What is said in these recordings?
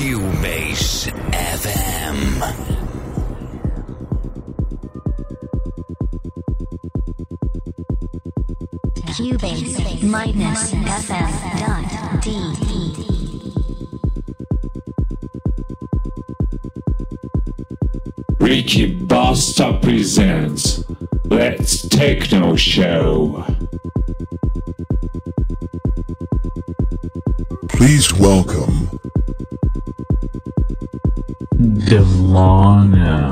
Cuebase FM. Cuebase minus FM dot de. Ricky Busta presents Let's Techno Show. Please welcome Delano.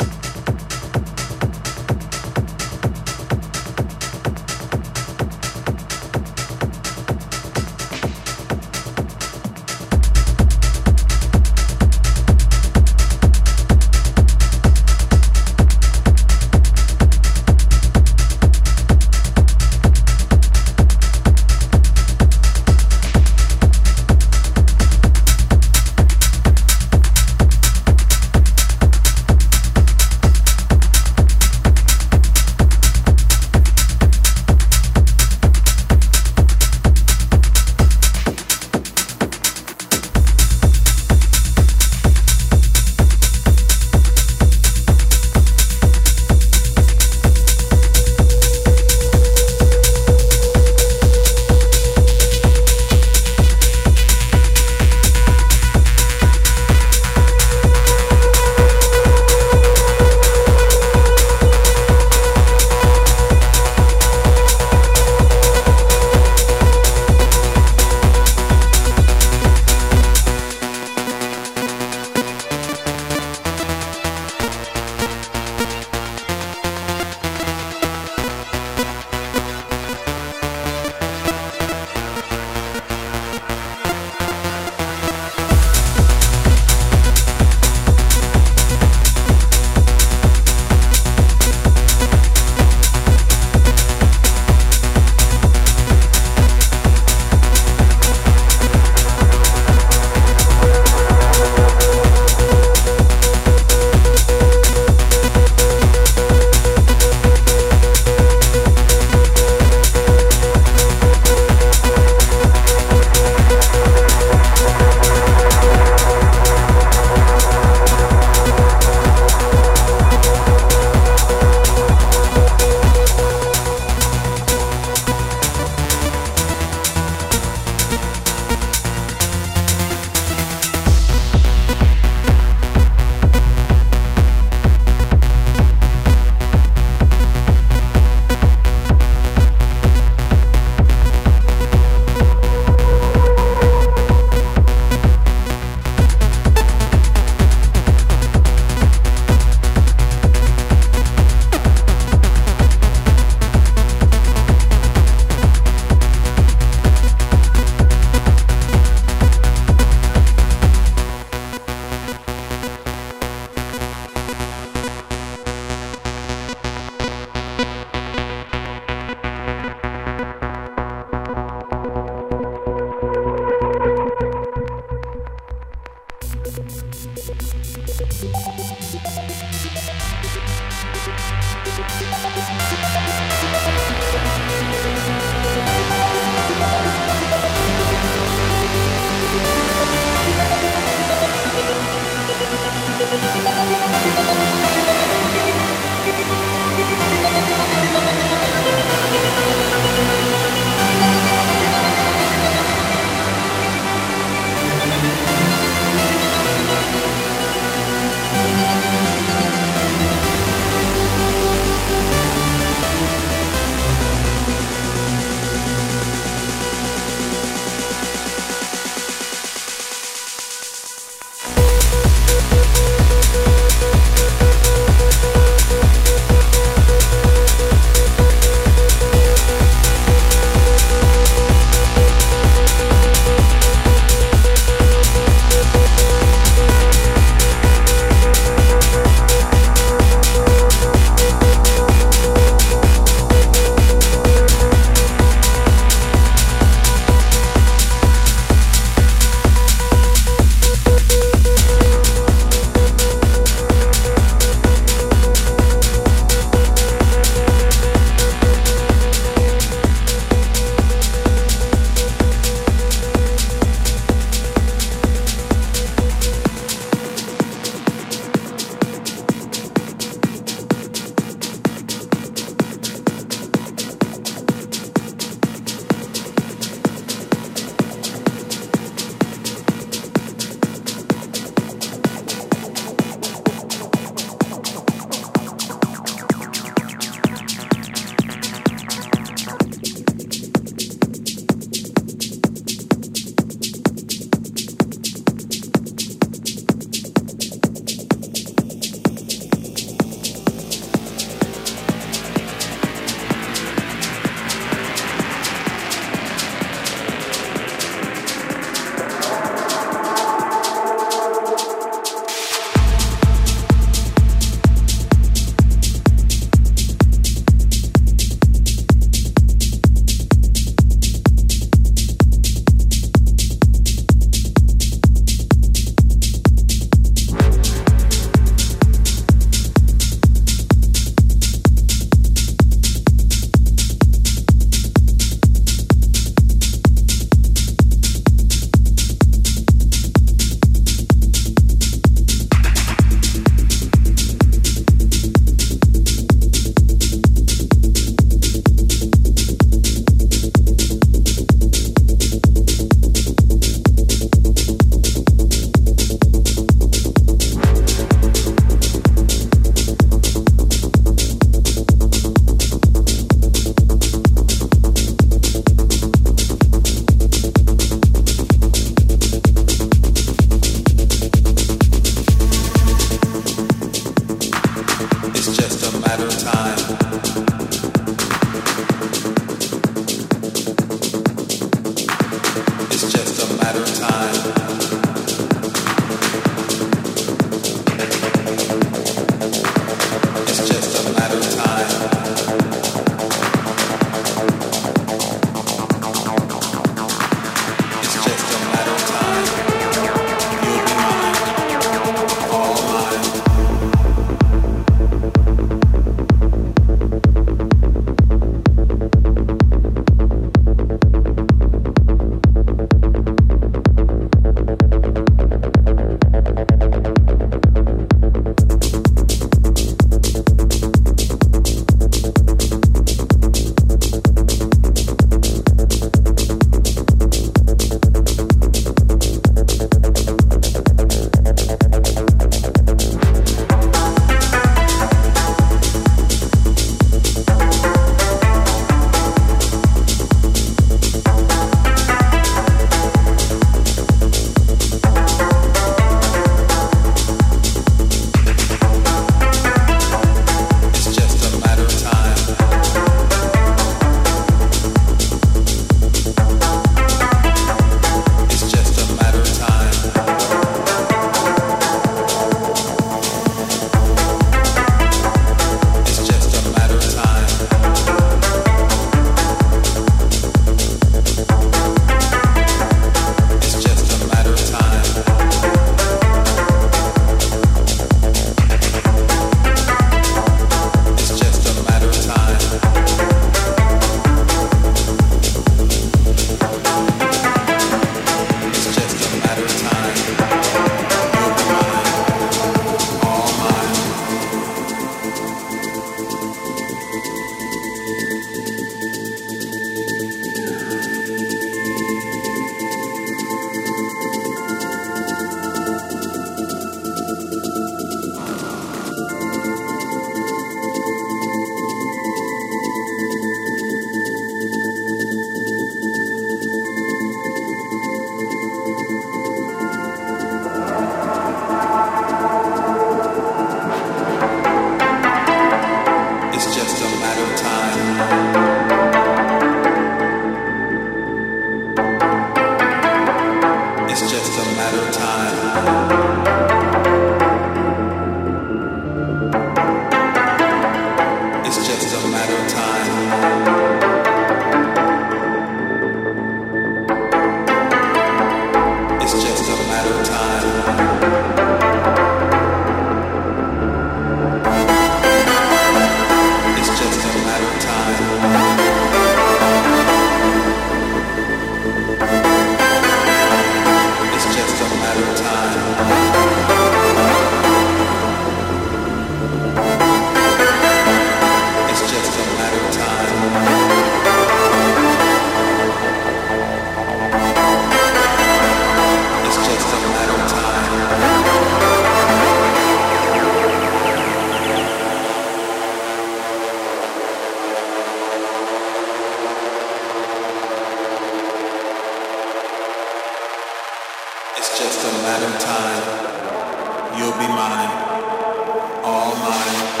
Just a matter of time. You'll be mine, all mine.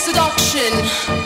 seduction.